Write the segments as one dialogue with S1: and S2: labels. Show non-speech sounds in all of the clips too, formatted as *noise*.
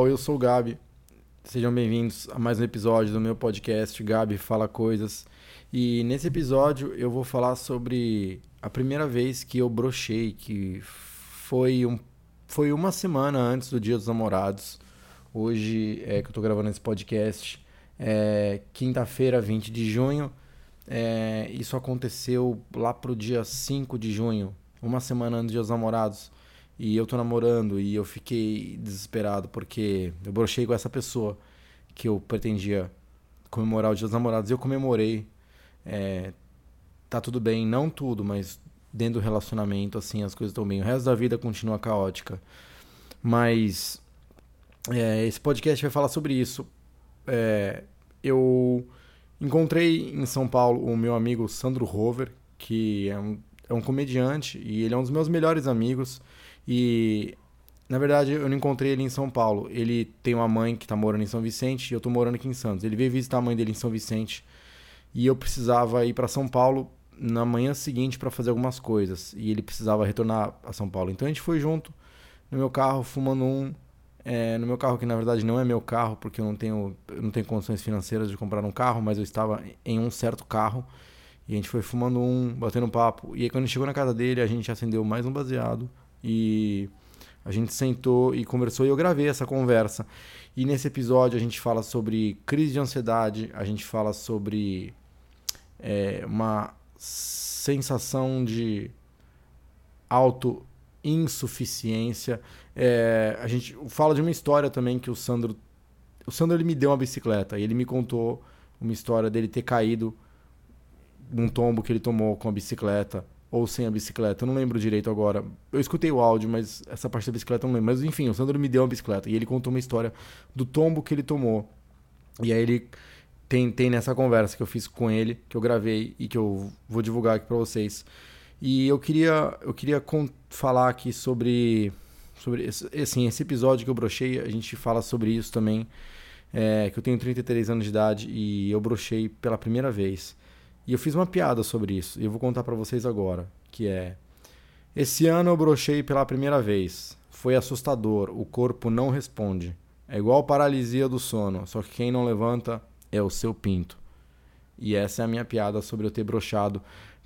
S1: Olá, eu sou o Gabi. Sejam bem-vindos a mais um episódio do meu podcast Gabi Fala Coisas. E nesse episódio eu vou falar sobre a primeira vez que eu brochei, que foi, um, foi uma semana antes do Dia dos Namorados. Hoje é que eu tô gravando esse podcast, é quinta-feira, 20 de junho. É, isso aconteceu lá pro dia 5 de junho, uma semana antes do Dia dos Namorados e eu tô namorando e eu fiquei desesperado porque eu brochei com essa pessoa que eu pretendia comemorar o Dia dos Namorados e eu comemorei. É, tá tudo bem, não tudo, mas dentro do relacionamento, assim, as coisas estão bem. O resto da vida continua caótica. Mas é, esse podcast vai falar sobre isso. É, eu encontrei em São Paulo o meu amigo Sandro Rover, que é um, é um comediante e ele é um dos meus melhores amigos. E na verdade eu não encontrei ele em São Paulo. Ele tem uma mãe que está morando em São Vicente e eu estou morando aqui em Santos. Ele veio visitar a mãe dele em São Vicente e eu precisava ir para São Paulo na manhã seguinte para fazer algumas coisas e ele precisava retornar a São Paulo. Então a gente foi junto no meu carro fumando um é, no meu carro que na verdade não é meu carro porque eu não tenho eu não tenho condições financeiras de comprar um carro, mas eu estava em um certo carro e a gente foi fumando um, batendo papo. E aí quando a gente chegou na casa dele, a gente acendeu mais um baseado e a gente sentou e conversou e eu gravei essa conversa. E nesse episódio a gente fala sobre crise de ansiedade, a gente fala sobre é, uma sensação de auto insuficiência. É, a gente fala de uma história também que o Sandro o Sandro ele me deu uma bicicleta e ele me contou uma história dele ter caído num tombo que ele tomou com a bicicleta ou sem a bicicleta, eu não lembro direito agora. Eu escutei o áudio, mas essa parte da bicicleta eu não lembro. Mas enfim, o Sandro me deu uma bicicleta e ele contou uma história do tombo que ele tomou. E aí ele tem, tem nessa conversa que eu fiz com ele, que eu gravei e que eu vou divulgar aqui para vocês. E eu queria, eu queria falar aqui sobre, sobre esse, assim, esse episódio que eu brochei, a gente fala sobre isso também. É, que eu tenho 33 anos de idade e eu brochei pela primeira vez. E eu fiz uma piada sobre isso e eu vou contar para vocês agora, que é Esse ano eu brochei pela primeira vez. Foi assustador, o corpo não responde. É igual paralisia do sono, só que quem não levanta é o seu pinto. E essa é a minha piada sobre eu ter brochado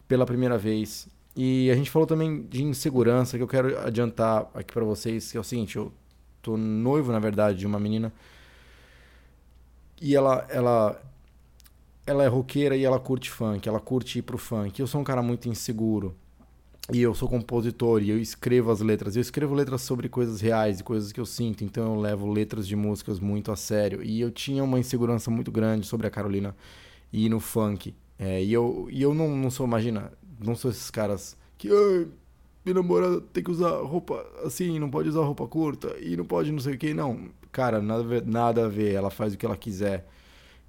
S1: pela primeira vez. E a gente falou também de insegurança, que eu quero adiantar aqui para vocês, que é o seguinte, eu tô noivo, na verdade, de uma menina e ela ela ela é roqueira e ela curte funk, ela curte ir pro funk. Eu sou um cara muito inseguro. E eu sou compositor e eu escrevo as letras. Eu escrevo letras sobre coisas reais e coisas que eu sinto, então eu levo letras de músicas muito a sério. E eu tinha uma insegurança muito grande sobre a Carolina ir no funk. É, e eu, e eu não, não sou, imagina, não sou esses caras que. minha namorada tem que usar roupa assim, não pode usar roupa curta e não pode não sei o que. Não, cara, nada nada a ver. Ela faz o que ela quiser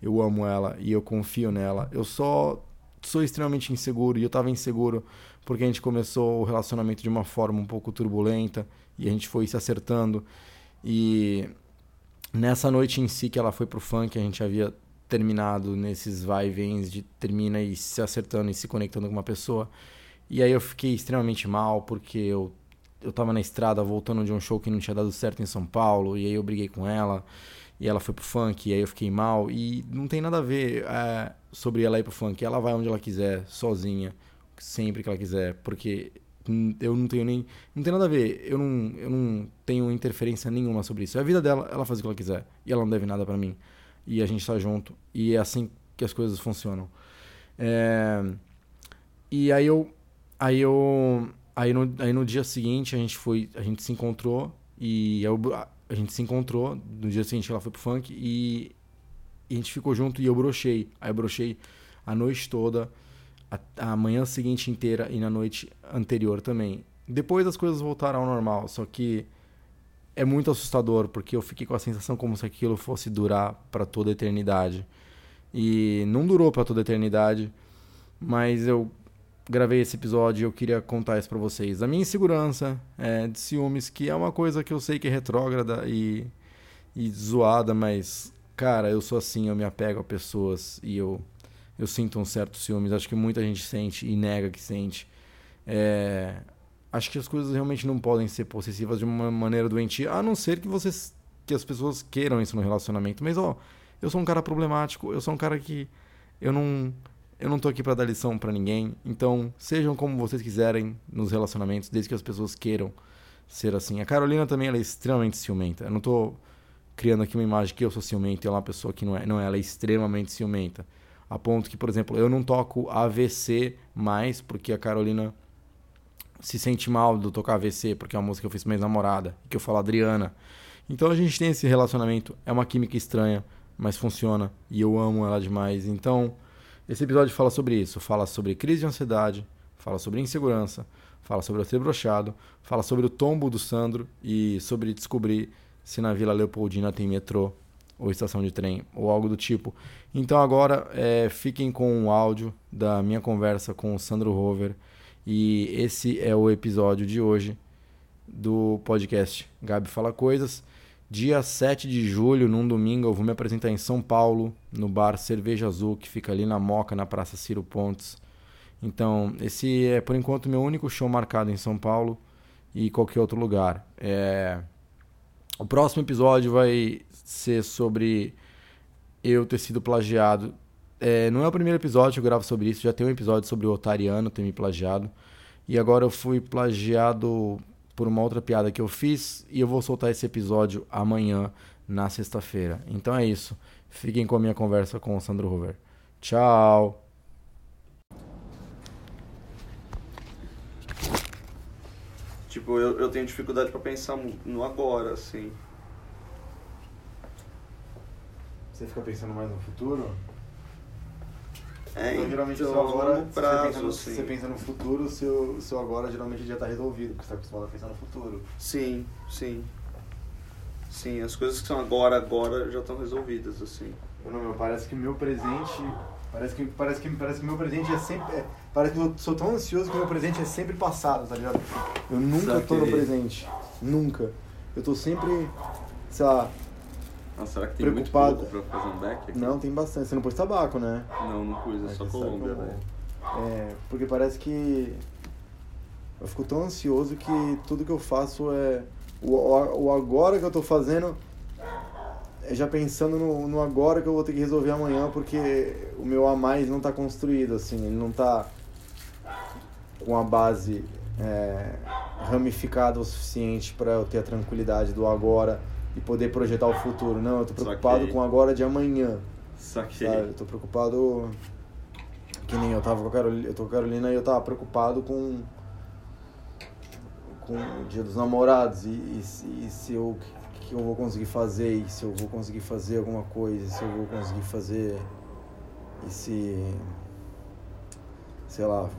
S1: eu amo ela e eu confio nela. Eu só sou extremamente inseguro e eu estava inseguro porque a gente começou o relacionamento de uma forma um pouco turbulenta e a gente foi se acertando. E nessa noite em si que ela foi pro funk, a gente havia terminado nesses vai e vens de termina e se acertando e se conectando com uma pessoa. E aí eu fiquei extremamente mal porque eu eu tava na estrada voltando de um show que não tinha dado certo em São Paulo e aí eu briguei com ela e ela foi pro funk, e aí eu fiquei mal. E não tem nada a ver é, sobre ela ir pro funk. Ela vai onde ela quiser, sozinha, sempre que ela quiser, porque eu não tenho nem. Não tem nada a ver. Eu não, eu não tenho interferência nenhuma sobre isso. É a vida dela, ela faz o que ela quiser. E ela não deve nada para mim. E a gente tá junto. E é assim que as coisas funcionam. É... E aí eu. Aí eu. Aí no, aí no dia seguinte a gente foi. A gente se encontrou. E eu, a gente se encontrou, no dia seguinte ela foi pro funk e, e a gente ficou junto e eu brochei. Aí eu brochei a noite toda, a, a manhã seguinte inteira e na noite anterior também. Depois as coisas voltaram ao normal, só que é muito assustador porque eu fiquei com a sensação como se aquilo fosse durar para toda a eternidade. E não durou para toda a eternidade, mas eu gravei esse episódio eu queria contar isso para vocês. A minha insegurança é, de ciúmes, que é uma coisa que eu sei que é retrógrada e, e zoada, mas, cara, eu sou assim, eu me apego a pessoas e eu, eu sinto um certo ciúmes. Acho que muita gente sente e nega que sente. É, acho que as coisas realmente não podem ser possessivas de uma maneira doentia, a não ser que você que as pessoas queiram isso no relacionamento. Mas, ó, eu sou um cara problemático, eu sou um cara que eu não eu não tô aqui para dar lição para ninguém. Então, sejam como vocês quiserem nos relacionamentos, desde que as pessoas queiram ser assim. A Carolina também ela é extremamente ciumenta. Eu não tô criando aqui uma imagem que eu sou ciumento e ela é uma pessoa que não é, não ela é extremamente ciumenta. A ponto que, por exemplo, eu não toco AVC mais porque a Carolina se sente mal de eu tocar AVC, porque é uma música que eu fiz com minha namorada, que eu falo Adriana. Então a gente tem esse relacionamento, é uma química estranha, mas funciona e eu amo ela demais. Então, esse episódio fala sobre isso, fala sobre crise de ansiedade, fala sobre insegurança, fala sobre eu ser brochado, fala sobre o tombo do Sandro e sobre descobrir se na Vila Leopoldina tem metrô ou estação de trem ou algo do tipo. Então agora é, fiquem com o áudio da minha conversa com o Sandro Rover e esse é o episódio de hoje do podcast Gabi Fala Coisas. Dia 7 de julho, num domingo, eu vou me apresentar em São Paulo, no bar Cerveja Azul, que fica ali na Moca, na Praça Ciro Pontes. Então, esse é por enquanto meu único show marcado em São Paulo e qualquer outro lugar. É... O próximo episódio vai ser sobre eu ter sido plagiado. É, não é o primeiro episódio que eu gravo sobre isso, já tem um episódio sobre o Otariano ter me plagiado. E agora eu fui plagiado por uma outra piada que eu fiz e eu vou soltar esse episódio amanhã, na sexta-feira. Então é isso. Fiquem com a minha conversa com o Sandro Hoover. Tchau!
S2: Tipo, eu, eu tenho dificuldade para pensar no agora, assim.
S1: Você fica pensando mais no futuro?
S2: É, então,
S1: geralmente
S2: então,
S1: o seu agora,
S2: prazo,
S1: você, pensa no,
S2: assim.
S1: você pensa no futuro, o seu, seu agora geralmente já está resolvido, porque você está acostumado a pensar no futuro.
S2: Sim, sim. Sim, as coisas que são agora, agora já estão resolvidas, assim.
S1: Não, meu, parece que meu presente. Parece que parece que parece que meu presente é sempre. É, parece que eu sou tão ansioso que meu presente é sempre passado, tá ligado? Eu nunca tô no presente. Nunca. Eu tô sempre, sei lá,
S2: Nossa, será que tem
S1: Preocupado.
S2: muito pouco pra fazer um back aqui?
S1: não, tem bastante. Você não pôs tabaco, né?
S2: Não, não pus, é só
S1: Aqui
S2: Colômbia,
S1: tá com-
S2: velho.
S1: É, porque parece que eu fico tão ansioso que tudo que eu faço é o, o o agora que eu tô fazendo é já pensando no, no agora que eu vou ter que resolver amanhã, porque o meu a mais não tá construído, assim, ele não tá com a base é, ramificada o suficiente para eu ter a tranquilidade do agora e poder projetar o futuro. Não, eu tô preocupado
S2: Saquei.
S1: com agora de amanhã.
S2: Saquei.
S1: Sabe? Eu tô preocupado. Que nem eu tava com a Carolina, eu tô com Carolina e eu tava preocupado com. com o dia dos namorados e, e, se- e se eu. que eu vou conseguir fazer, e se eu vou conseguir fazer alguma coisa, e se eu vou conseguir fazer. E se. sei lá.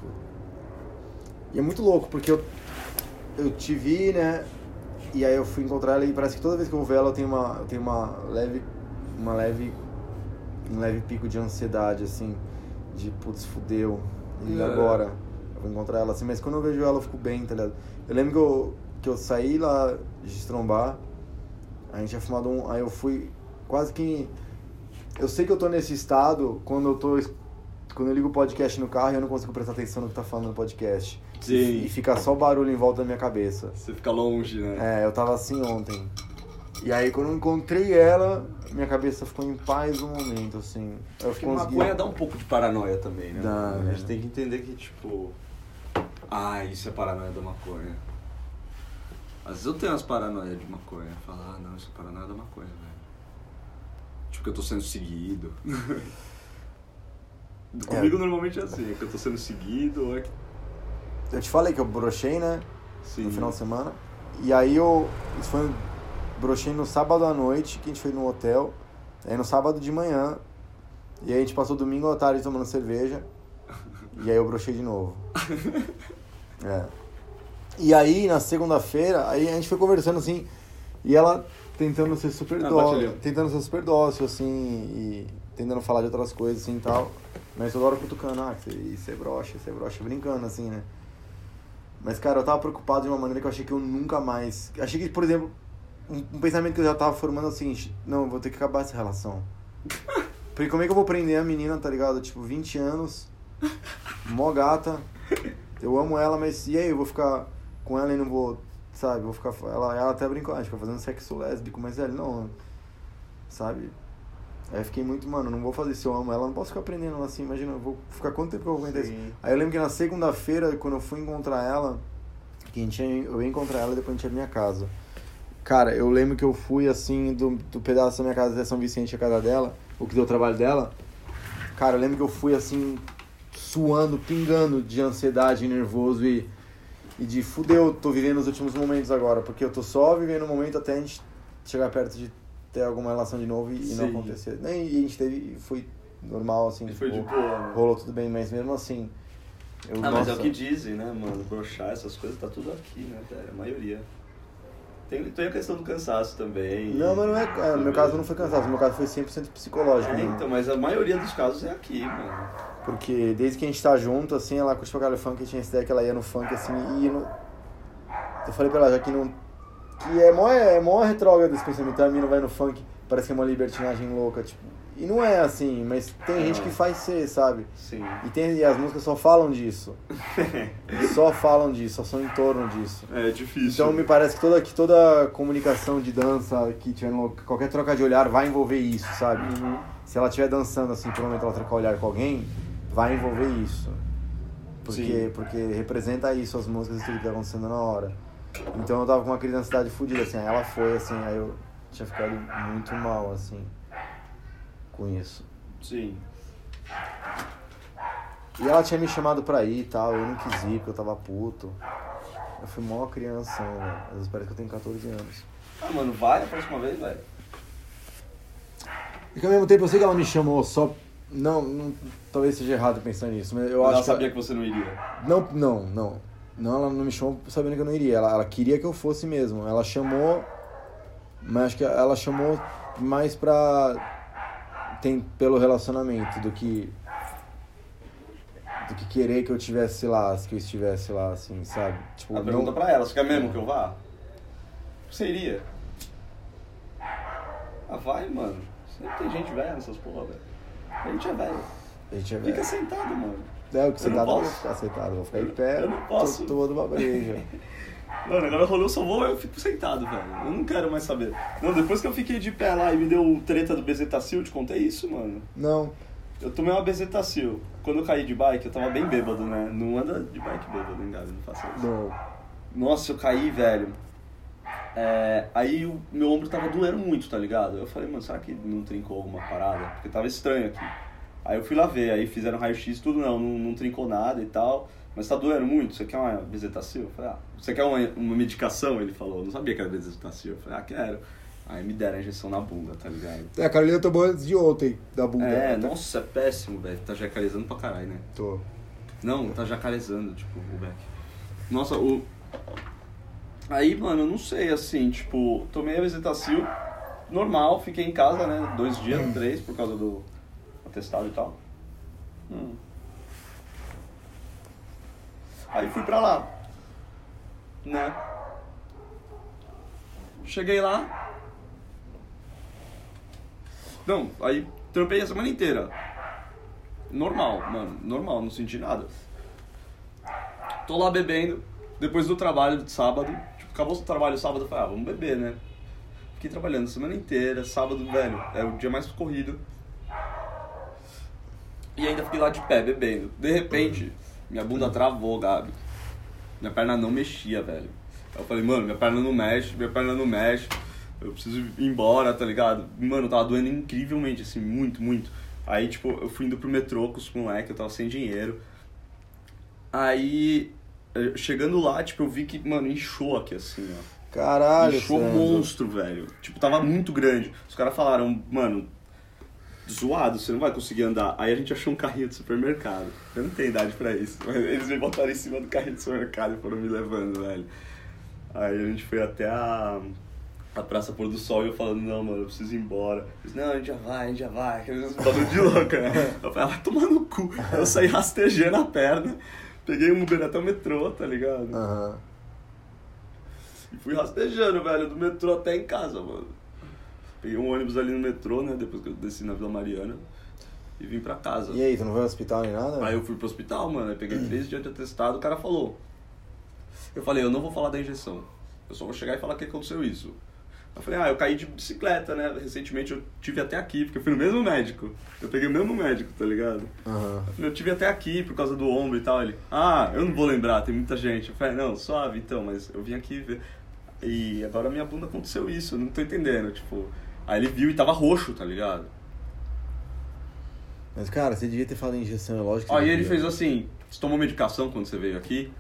S1: E é muito louco, porque eu. eu te vi, né? E aí eu fui encontrar ela e parece que toda vez que eu vou ver ela eu tenho uma, eu tenho uma leve. uma leve um leve pico de ansiedade, assim, de putz, fudeu. E
S2: É.
S1: agora? Eu vou encontrar ela assim, mas quando eu vejo ela eu fico bem, tá ligado? Eu lembro que eu, que eu saí lá de Estrombar, a gente tinha fumado um. Aí eu fui quase que. Eu sei que eu tô nesse estado quando eu tô. Quando eu ligo o podcast no carro e eu não consigo prestar atenção no que tá falando no podcast.
S2: Sim.
S1: E fica só barulho em volta da minha cabeça.
S2: Você fica longe, né?
S1: É, eu tava assim ontem. E aí quando eu encontrei ela, minha cabeça ficou em paz um momento, assim. Eu
S2: Porque
S1: consegui.
S2: maconha dá um pouco de paranoia também, né?
S1: Dá,
S2: a
S1: né?
S2: gente tem que entender que, tipo... Ah, isso é paranoia da maconha. Às vezes eu tenho umas paranoias de maconha. Falar, ah, não, isso é paranoia da maconha, velho. Tipo, que eu tô sendo seguido. *laughs* Comigo normalmente é assim, é que eu tô sendo seguido ou é que...
S1: Eu te falei que eu brochei, né?
S2: Sim.
S1: No final de semana. E aí eu. Isso foi. Brochei no sábado à noite, que a gente foi no hotel. Aí no sábado de manhã. E aí a gente passou domingo à tarde tomando cerveja. *laughs* E aí eu brochei de novo. É. E aí na segunda-feira, aí a gente foi conversando assim. E ela tentando ser super
S2: Ah,
S1: dócil. Tentando ser super dócil, assim. E tentando falar de outras coisas assim e tal. Mas toda hora cutucando, ah, você, isso é brocha, isso é brocha, brincando assim, né? Mas, cara, eu tava preocupado de uma maneira que eu achei que eu nunca mais. Achei que, por exemplo, um, um pensamento que eu já tava formando é o seguinte: não, eu vou ter que acabar essa relação. *laughs* Porque como é que eu vou prender a menina, tá ligado? Tipo, 20 anos, mó gata, eu amo ela, mas e aí? Eu vou ficar com ela e não vou sabe, vou ficar. Ela, ela até brincou, a gente fica fazendo sexo lésbico, mas velho, não. Sabe? Aí eu fiquei muito, mano, não vou fazer se eu amo ela, não posso ficar aprendendo assim, imagina, eu vou ficar quanto tempo que eu vou aguentar isso? Aí eu lembro que na segunda-feira, quando eu fui encontrar ela, que a gente eu ia encontrar ela e depois a gente ia pra minha casa. Cara, eu lembro que eu fui assim, do, do pedaço da minha casa até São Vicente, a casa dela, o que deu o trabalho dela. Cara, eu lembro que eu fui assim, suando, pingando de ansiedade, nervoso e, e de fudeu, tô vivendo os últimos momentos agora, porque eu tô só vivendo o momento até a gente chegar perto de ter alguma relação de novo e, e não acontecer. Nem, e a gente teve, e foi normal, assim,
S2: E foi de
S1: tipo,
S2: boa, né?
S1: rolou tudo bem, mas mesmo assim. Eu,
S2: Ah, mas é
S1: nossa,
S2: o que dizem, né, mano? Broxar, essas coisas, tá tudo aqui, né, velho? A maioria. Tem, tem a questão do cansaço também.
S1: Não, mas não é. é, no meu caso não foi cansaço, no meu caso foi 100% psicológico.
S2: É,
S1: mesmo.
S2: então, mas a maioria dos casos é aqui, mano.
S1: Porque desde que a gente tá junto, assim, ela curte pra caralho funk, tinha essa ideia que ela ia no funk, assim, e no... Eu falei pra ela, já que não... Que é mó, é mó retrógrado esse pensamento, a mina vai no funk, parece que é uma libertinagem louca, tipo... E não é assim, mas tem gente que faz ser, sabe?
S2: Sim.
S1: E, tem, e as músicas só falam disso. *laughs* só falam disso, só são em torno disso.
S2: É difícil.
S1: Então me parece que toda, que toda comunicação de dança, que tiver no- qualquer troca de olhar vai envolver isso, sabe?
S2: Uhum.
S1: Se ela estiver dançando assim, um momento ela trocar olhar com alguém, vai envolver isso. Porque,
S2: Sim.
S1: porque representa isso, as músicas e tudo que tá acontecendo na hora. Então eu tava com uma crise de ansiedade fodida, assim, aí ela foi, assim, aí eu tinha ficado muito mal, assim, com isso.
S2: Sim.
S1: E ela tinha me chamado pra ir e tal, eu não quis ir porque eu tava puto. Eu fui mó crianção, velho. Às vezes parece que eu tenho 14 anos.
S2: Ah, mano, vai a próxima vez, velho.
S1: E que ao mesmo tempo eu sei que ela me chamou só. Não, não talvez seja errado pensar nisso, mas eu
S2: Ela
S1: acho
S2: sabia
S1: que.
S2: que você não iria.
S1: Não, não, não. Não, ela não me chamou sabendo que eu não iria. Ela, ela queria que eu fosse mesmo. Ela chamou. Mas acho que ela chamou mais pra. Tem, pelo relacionamento do que. Do que querer que eu tivesse lá, que eu estivesse lá, assim, sabe? Tipo,
S2: A pergunta pra ela, você quer mesmo que eu vá? Você iria? Ah, vai, mano. Sempre tem gente velha nessas porra, velho. A gente é velho.
S1: A gente é
S2: Fica
S1: velho.
S2: sentado, mano.
S1: É, o que você
S2: não
S1: dá, não vou ficar aceitado, vou ficar em pé,
S2: Eu não posso.
S1: tô tomando uma breja. *laughs*
S2: Mano, agora rolou, eu só vou, eu fico sentado, velho. Eu não quero mais saber. Não, depois que eu fiquei de pé lá e me deu treta do Bezetacil, eu te contei isso, mano.
S1: Não,
S2: Eu tomei uma Bezetacil. Quando eu caí de bike, eu tava bem bêbado, né? Não anda de bike bêbado, hein, Gabi? Não faça isso.
S1: não.
S2: Nossa, eu caí, velho. É, aí o meu ombro tava doendo muito, tá ligado? Eu falei, mano, será que não trincou alguma parada? Porque tava estranho aqui. Aí eu fui lá ver, aí fizeram raio-x tudo, não, não, não trincou nada e tal. Mas tá doendo muito, você quer uma bezetacil? Eu falei, ah, você quer uma, uma medicação? Ele falou, eu não sabia que era bezetacil. Eu falei, ah, quero. Aí me deram a injeção na bunda, tá ligado?
S1: É, a Carolina tomou antes de ontem, da bunda.
S2: É,
S1: Tá-
S2: nossa, é péssimo, velho. Tá jacarezando pra caralho, né?
S1: Tô.
S2: Não, tá jacarezando, tipo, o Beck. Nossa, o. Aí, mano, eu não sei, assim, tipo, tomei a Bezetacil, normal, fiquei em casa, né? Dois dias, três, por causa do atestado e tal. Hum. Aí fui pra lá, né? Cheguei lá. Não, aí trampei a semana inteira. Normal, mano, normal, não senti nada. Tô lá bebendo, depois do trabalho de sábado, tipo, acabou o trabalho sábado, falei, ah, vamos beber, né? Fiquei trabalhando a semana inteira, sábado, velho, é o dia mais corrido. E ainda fiquei lá de pé, bebendo. De repente, minha bunda travou, Gabi. Minha perna não mexia, velho. Eu falei, mano, minha perna não mexe, minha perna não mexe. Eu preciso ir embora, tá ligado? Mano, tava doendo incrivelmente, assim, muito, muito. Aí, tipo, eu fui indo pro metrô com os moleques, eu tava sem dinheiro. Aí, eh, chegando lá, tipo, eu vi que, mano, inchou aqui, assim, ó.
S1: Caralho,
S2: Inchou
S1: Sandro.
S2: monstro, velho. Tipo, tava muito grande. Os caras falaram, mano, zoado, você não vai conseguir andar. Aí a gente achou um carrinho de supermercado. Eu não tenho idade pra isso. Mas eles me botaram em cima do carrinho de supermercado e foram me levando, velho. Aí a gente foi até a, a Praça Pôr do Sol e eu falando, não, mano, eu preciso ir embora. Eles, não, a gente já vai, a gente já vai. Aqueles bagulho de louca, né? *laughs* Eu falei, ah, vai tomar no cu. Aí eu saí rastejando a perna, peguei um Uber até o metrô, tá ligado?
S1: Aham.
S2: E fui rastejando, velho, do metrô até em casa, mano. Peguei um ônibus ali no metrô, né? Depois que eu desci na Vila Mariana. E vim pra casa.
S1: E aí, tu não vai ao hospital nem nada?
S2: Aí eu fui pro hospital, mano. Aí peguei três dias de atestado. O cara falou. Eu falei, eu não vou falar da injeção. Eu só vou chegar e falar que aconteceu isso. Eu falei, ah, eu caí de bicicleta, né? Recentemente eu tive até aqui, porque eu fui no mesmo médico. Eu peguei o mesmo médico, tá ligado? Falei, eu tive até aqui por causa do ombro e tal. Ele, ah, eu não vou lembrar, tem muita gente. Eu falei, não, suave então, mas eu vim aqui ver. E agora minha bunda aconteceu isso, eu não tô entendendo, tipo. Aí ele viu e tava roxo, tá ligado?
S1: Mas, cara, você devia ter falado em injeção, é lógico que
S2: Aí ele fez assim, você tomou medicação quando você veio aqui?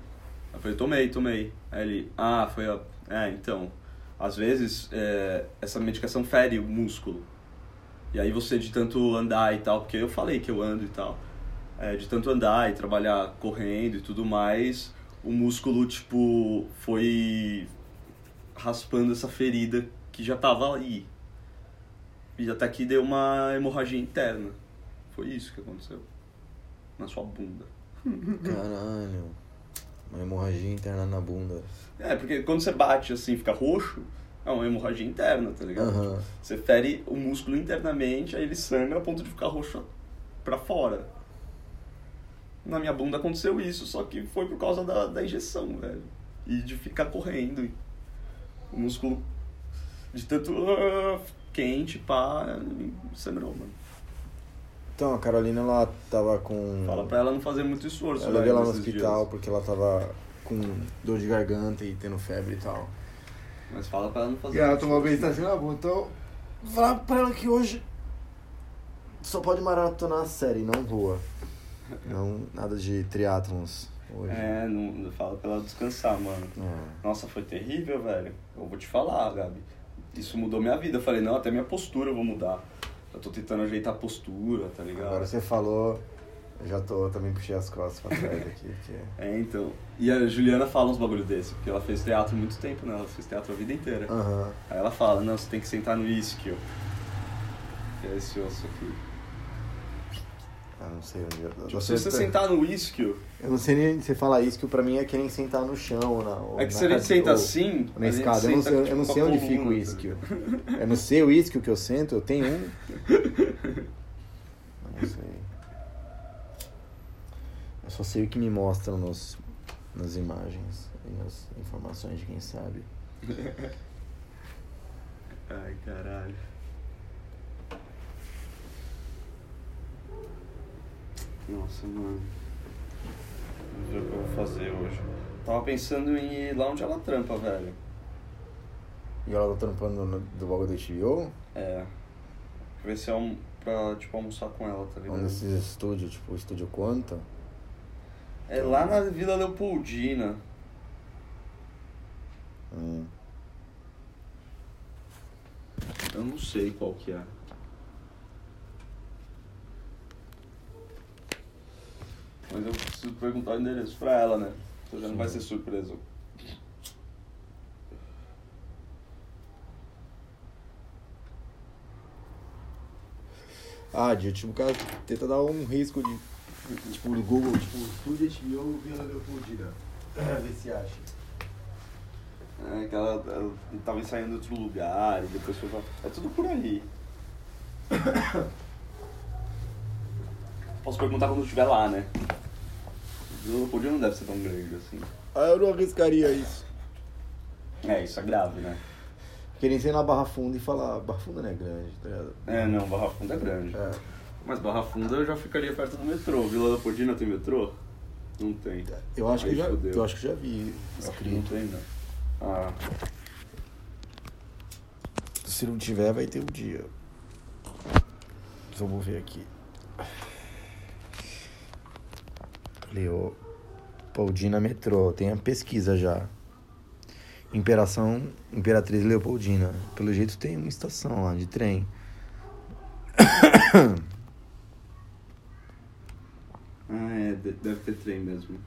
S2: Eu falei, tomei, tomei. Aí ele, ah, foi a... É, então, às vezes é, essa medicação fere o músculo. E aí você de tanto andar e tal, porque eu falei que eu ando e tal, é, de tanto andar e trabalhar correndo e tudo mais, o músculo, tipo, foi raspando essa ferida que já tava aí. E até que deu uma hemorragia interna. Foi isso que aconteceu. Na sua bunda.
S1: Caralho. Uma hemorragia interna na bunda.
S2: É, porque quando você bate assim, fica roxo, é uma hemorragia interna, tá ligado?
S1: Aham.
S2: Você fere o músculo internamente, aí ele sangra a ponto de ficar roxo pra fora. Na minha bunda aconteceu isso, só que foi por causa da, da injeção, velho. E de ficar correndo. O músculo de tanto ah, quente, pá, sangrou, mano.
S1: Então, a Carolina, ela tava com...
S2: Fala pra ela não fazer muito esforço,
S1: Eu
S2: velho,
S1: levei ela no hospital
S2: dias.
S1: porque ela tava com dor de garganta e tendo febre e tal.
S2: Mas fala pra ela não fazer
S1: E ela tomou assim, ah, bom, então... Vou falar pra ela que hoje só pode maratonar a série, não voa. *laughs* Não, nada de triatlons hoje.
S2: É, não, não fala pra ela descansar, mano.
S1: É.
S2: Nossa, foi terrível, velho. Eu vou te falar, Gabi. Isso mudou minha vida. Eu falei, não, até minha postura eu vou mudar. Eu tô tentando ajeitar a postura, tá ligado?
S1: Agora você falou, eu já tô, também puxei as costas pra trás aqui, porque... *laughs*
S2: É, então. E a Juliana fala uns bagulho desse, porque ela fez teatro muito tempo, né? Ela fez teatro a vida inteira.
S1: Aham.
S2: Aí ela fala, não, você tem que sentar no isquio. Que é esse osso aqui.
S1: Ah, não sei onde eu...
S2: Tipo,
S1: eu
S2: se você sentar no isquio,
S1: Eu não sei nem se isso, que pra mim é que nem sentar no chão, na, ou
S2: é que se a gente senta
S1: ou
S2: assim...
S1: Na escada, eu não sei, eu
S2: tipo,
S1: não sei onde fica o
S2: tá
S1: isquio.
S2: ligado? *laughs*
S1: Eu não sei o isquio que eu sento, eu tenho um. Eu não sei. Eu só sei o que me mostram nos, nas imagens e nas informações de quem sabe. *laughs*
S2: Ai, caralho. Nossa, mano. Vamos ver o que eu vou fazer hoje. Tava pensando em ir lá onde ela trampa, velho.
S1: E ela tá trampando no, do bagulho do HBO?
S2: É. Ver se é um. pra, tipo, almoçar com ela, tá
S1: Um
S2: ligado?
S1: desses estúdios, tipo o estúdio Quanta.
S2: É lá na Vila Leopoldina.
S1: Hum.
S2: Eu não sei qual que é. Mas eu preciso perguntar o endereço pra ela, né? Então já não vai ser surpresa.
S1: Ah, de tipo, o cara tenta dar um risco de. Tipo, no Google, tipo, estúdio HBO Vila Leopoldina. Vê se acha.
S2: É, que ela, ela tava ensaiando em outro lugar e depois foi pra... É tudo por ali. *coughs* Posso perguntar quando eu estiver lá, né? Vila Leopoldina não deve ser tão grande assim.
S1: Ah, eu não arriscaria isso.
S2: É, isso é grave, né?
S1: Querem ser na Barra Funda e falar, Barra Funda não é grande, tá ligado?
S2: É, não, Barra Funda é grande.
S1: É.
S2: Mas Barra Funda eu já ficaria perto do metrô. Vila Leopoldina tem metrô? Não tem.
S1: Eu acho,
S2: Aí
S1: que já,
S2: fudeu.
S1: eu acho que já vi
S2: Acho que não
S1: escrito.
S2: tem, né? Ah,
S1: Se não tiver, vai ter um dia. Só vou ver aqui. Leopoldina Metrô, tem a pesquisa já. Imperação Imperatriz Leopoldina. Pelo jeito tem uma estação lá de trem. *coughs*
S2: ah é, de- deve ter trem mesmo.